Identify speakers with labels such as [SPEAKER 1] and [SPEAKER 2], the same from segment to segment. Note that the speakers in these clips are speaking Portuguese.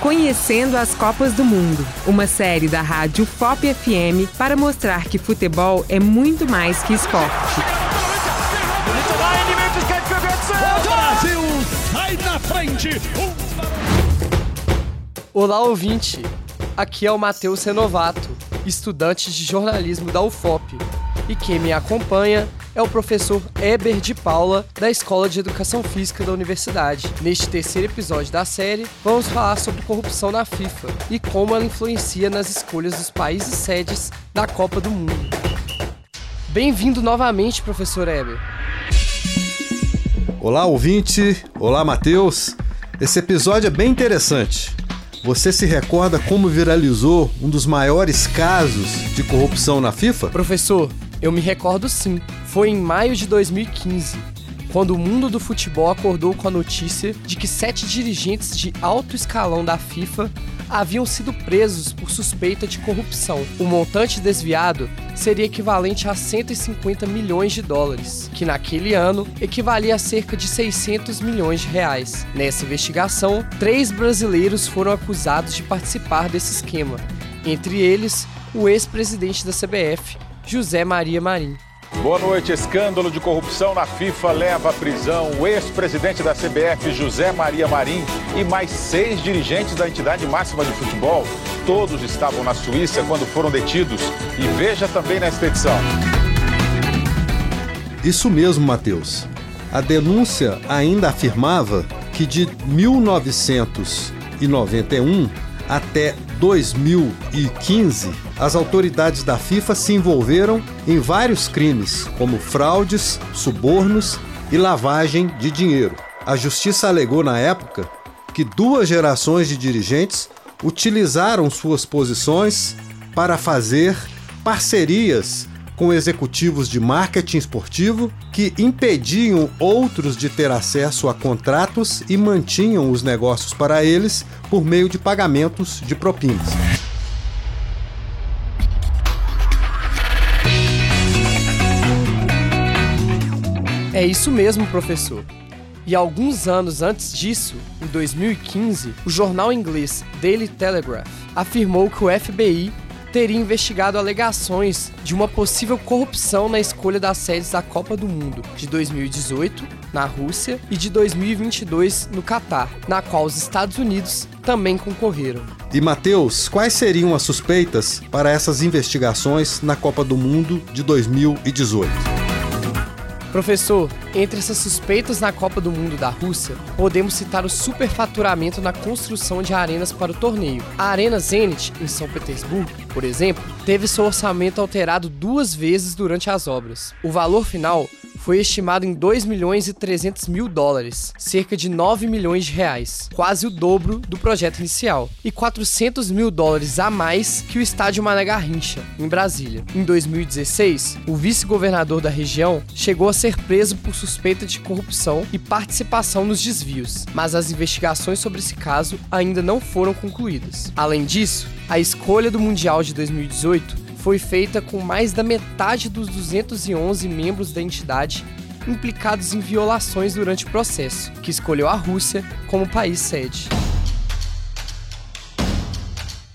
[SPEAKER 1] Conhecendo as Copas do Mundo, uma série da rádio FOP FM para mostrar que futebol é muito mais que esporte.
[SPEAKER 2] Brasil sai na frente.
[SPEAKER 3] Olá, ouvinte. Aqui é o Matheus Renovato, estudante de jornalismo da UFOP. E quem me acompanha é o professor Eber de Paula, da Escola de Educação Física da Universidade. Neste terceiro episódio da série, vamos falar sobre corrupção na FIFA e como ela influencia nas escolhas dos países sedes da Copa do Mundo. Bem-vindo novamente, professor Eber.
[SPEAKER 4] Olá, ouvinte. Olá, Matheus. Esse episódio é bem interessante. Você se recorda como viralizou um dos maiores casos de corrupção na FIFA?
[SPEAKER 3] Professor, eu me recordo sim. Foi em maio de 2015, quando o mundo do futebol acordou com a notícia de que sete dirigentes de alto escalão da FIFA haviam sido presos por suspeita de corrupção. O montante desviado seria equivalente a 150 milhões de dólares, que naquele ano equivalia a cerca de 600 milhões de reais. Nessa investigação, três brasileiros foram acusados de participar desse esquema, entre eles o ex-presidente da CBF, José Maria Marim.
[SPEAKER 5] Boa noite. Escândalo de corrupção na FIFA leva à prisão o ex-presidente da CBF, José Maria Marim, e mais seis dirigentes da entidade máxima de futebol. Todos estavam na Suíça quando foram detidos. E veja também nesta edição.
[SPEAKER 4] Isso mesmo, Matheus. A denúncia ainda afirmava que de 1991 até 2015, as autoridades da FIFA se envolveram em vários crimes, como fraudes, subornos e lavagem de dinheiro. A justiça alegou na época que duas gerações de dirigentes utilizaram suas posições para fazer parcerias com executivos de marketing esportivo que impediam outros de ter acesso a contratos e mantinham os negócios para eles por meio de pagamentos de propinas.
[SPEAKER 3] É isso mesmo, professor. E alguns anos antes disso, em 2015, o jornal inglês Daily Telegraph afirmou que o FBI teria investigado alegações de uma possível corrupção na escolha das sedes da Copa do Mundo de 2018 na Rússia e de 2022 no Catar, na qual os Estados Unidos também concorreram.
[SPEAKER 4] E Matheus, quais seriam as suspeitas para essas investigações na Copa do Mundo de 2018?
[SPEAKER 3] Professor, entre essas suspeitas na Copa do Mundo da Rússia, podemos citar o superfaturamento na construção de arenas para o torneio. A Arena Zenit, em São Petersburgo, por exemplo, teve seu orçamento alterado duas vezes durante as obras. O valor final foi estimado em 2 milhões e 300 mil dólares, cerca de 9 milhões de reais, quase o dobro do projeto inicial, e 400 mil dólares a mais que o estádio Mané Garrincha, em Brasília. Em 2016, o vice-governador da região chegou a ser preso por suspeita de corrupção e participação nos desvios, mas as investigações sobre esse caso ainda não foram concluídas. Além disso, a escolha do Mundial de 2018 foi feita com mais da metade dos 211 membros da entidade implicados em violações durante o processo, que escolheu a Rússia como país sede.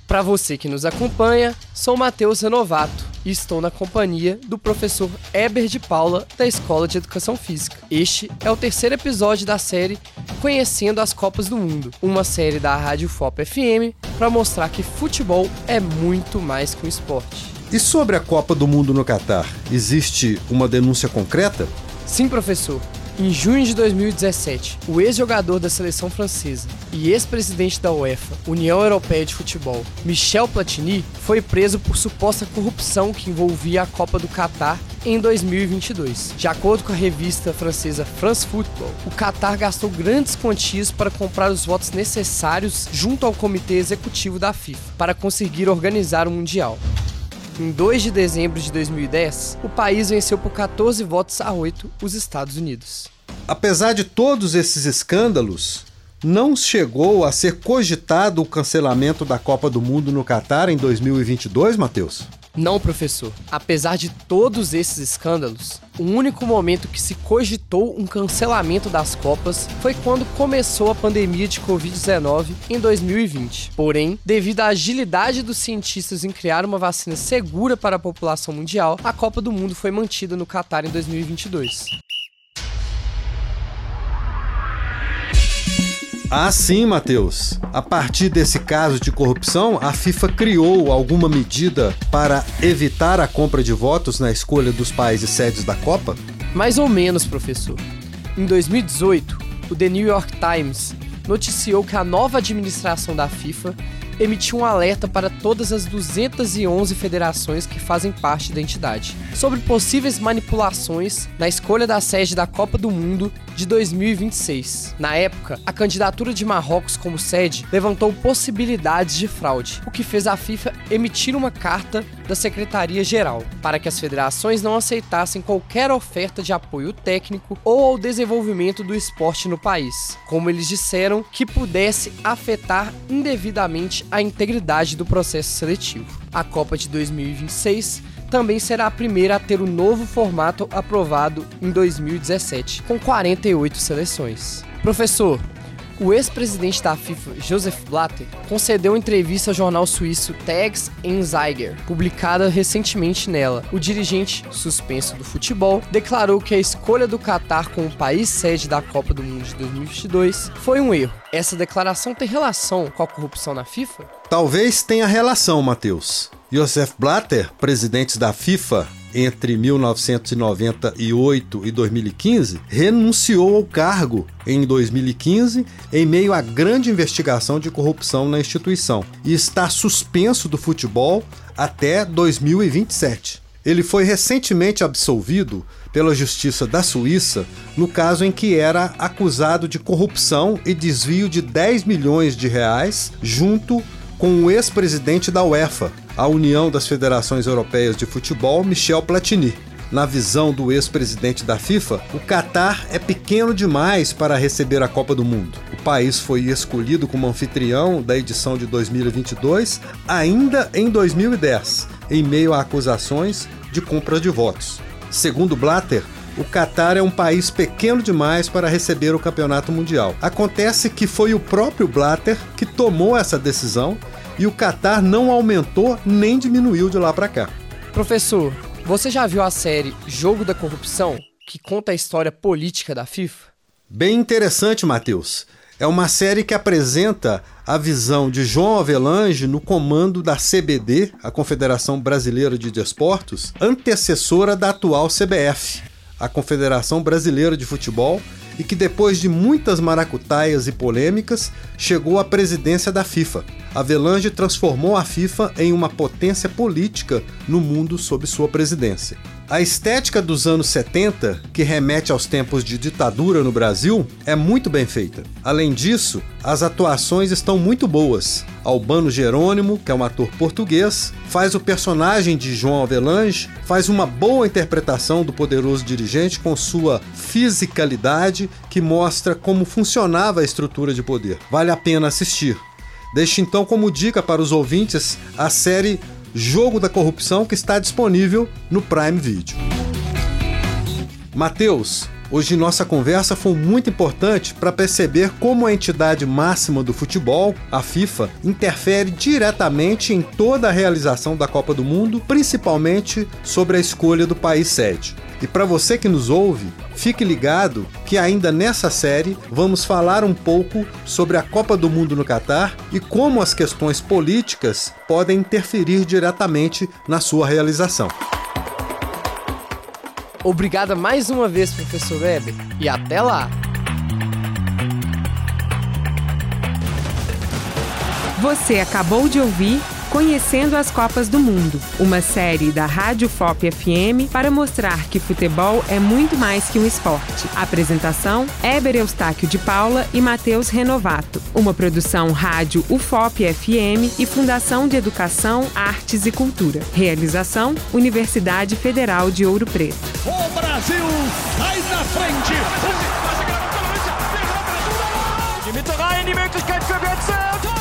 [SPEAKER 3] Para você que nos acompanha, sou Matheus Renovato e estou na companhia do professor Eber de Paula, da Escola de Educação Física. Este é o terceiro episódio da série Conhecendo as Copas do Mundo, uma série da Rádio FOP FM para mostrar que futebol é muito mais que um esporte.
[SPEAKER 4] E sobre a Copa do Mundo no Catar, existe uma denúncia concreta?
[SPEAKER 3] Sim, professor. Em junho de 2017, o ex-jogador da seleção francesa e ex-presidente da UEFA, União Europeia de Futebol, Michel Platini, foi preso por suposta corrupção que envolvia a Copa do Catar em 2022. De acordo com a revista francesa France Football, o Qatar gastou grandes quantias para comprar os votos necessários junto ao comitê executivo da FIFA para conseguir organizar o Mundial. Em 2 de dezembro de 2010, o país venceu por 14 votos a 8 os Estados Unidos.
[SPEAKER 4] Apesar de todos esses escândalos, não chegou a ser cogitado o cancelamento da Copa do Mundo no Catar em 2022, Matheus?
[SPEAKER 3] Não, professor. Apesar de todos esses escândalos, o único momento que se cogitou um cancelamento das Copas foi quando começou a pandemia de Covid-19 em 2020. Porém, devido à agilidade dos cientistas em criar uma vacina segura para a população mundial, a Copa do Mundo foi mantida no Catar em 2022.
[SPEAKER 4] Ah, sim, Matheus. A partir desse caso de corrupção, a FIFA criou alguma medida para evitar a compra de votos na escolha dos países sedes da Copa?
[SPEAKER 3] Mais ou menos, professor. Em 2018, o The New York Times noticiou que a nova administração da FIFA emitiu um alerta para todas as 211 federações que fazem parte da entidade sobre possíveis manipulações na escolha da sede da Copa do Mundo de 2026. Na época, a candidatura de Marrocos como sede levantou possibilidades de fraude, o que fez a FIFA emitir uma carta da Secretaria-Geral para que as federações não aceitassem qualquer oferta de apoio técnico ou ao desenvolvimento do esporte no país, como eles disseram que pudesse afetar indevidamente a integridade do processo seletivo. A Copa de 2026 também será a primeira a ter o novo formato aprovado em 2017, com 48 seleções. Professor, o ex-presidente da FIFA, Joseph Blatter, concedeu entrevista ao jornal suíço Tags Zeiger, publicada recentemente nela. O dirigente, suspenso do futebol, declarou que a escolha do Catar como país sede da Copa do Mundo de 2022 foi um erro. Essa declaração tem relação com a corrupção na FIFA?
[SPEAKER 4] Talvez tenha relação, Matheus. Joseph Blatter, presidente da FIFA entre 1998 e 2015, renunciou ao cargo em 2015 em meio à grande investigação de corrupção na instituição e está suspenso do futebol até 2027. Ele foi recentemente absolvido pela Justiça da Suíça no caso em que era acusado de corrupção e desvio de 10 milhões de reais junto com o ex-presidente da UEFA, a União das Federações Europeias de Futebol, Michel Platini. Na visão do ex-presidente da FIFA, o Catar é pequeno demais para receber a Copa do Mundo. O país foi escolhido como anfitrião da edição de 2022 ainda em 2010, em meio a acusações de compra de votos. Segundo Blatter, o Catar é um país pequeno demais para receber o campeonato mundial. Acontece que foi o próprio Blatter que tomou essa decisão e o Catar não aumentou nem diminuiu de lá para cá.
[SPEAKER 3] Professor, você já viu a série Jogo da Corrupção, que conta a história política da FIFA?
[SPEAKER 4] Bem interessante, Matheus. É uma série que apresenta a visão de João Avelange no comando da CBD, a Confederação Brasileira de Desportos, antecessora da atual CBF, a Confederação Brasileira de Futebol, e que depois de muitas maracutaias e polêmicas, chegou à presidência da FIFA. Avelange transformou a FIFA em uma potência política no mundo sob sua presidência. A estética dos anos 70, que remete aos tempos de ditadura no Brasil, é muito bem feita. Além disso, as atuações estão muito boas. Albano Jerônimo, que é um ator português, faz o personagem de João Avelange, faz uma boa interpretação do poderoso dirigente com sua fisicalidade que mostra como funcionava a estrutura de poder. Vale a pena assistir. Deixe então como dica para os ouvintes a série Jogo da Corrupção, que está disponível no Prime Video. Mateus, hoje nossa conversa foi muito importante para perceber como a entidade máxima do futebol, a FIFA, interfere diretamente em toda a realização da Copa do Mundo, principalmente sobre a escolha do país sede. E para você que nos ouve, fique ligado que ainda nessa série vamos falar um pouco sobre a Copa do Mundo no Catar e como as questões políticas podem interferir diretamente na sua realização.
[SPEAKER 3] Obrigada mais uma vez, professor Weber, e até lá!
[SPEAKER 1] Você acabou de ouvir Conhecendo as Copas do Mundo, uma série da Rádio FOP FM para mostrar que futebol é muito mais que um esporte. Apresentação: Éber Eustáquio de Paula e Matheus Renovato. Uma produção Rádio UFOP FM e Fundação de Educação, Artes e Cultura. Realização: Universidade Federal de Ouro Preto.
[SPEAKER 2] O Brasil sai na frente! Die Mitte rein, die Möglichkeit für Götze.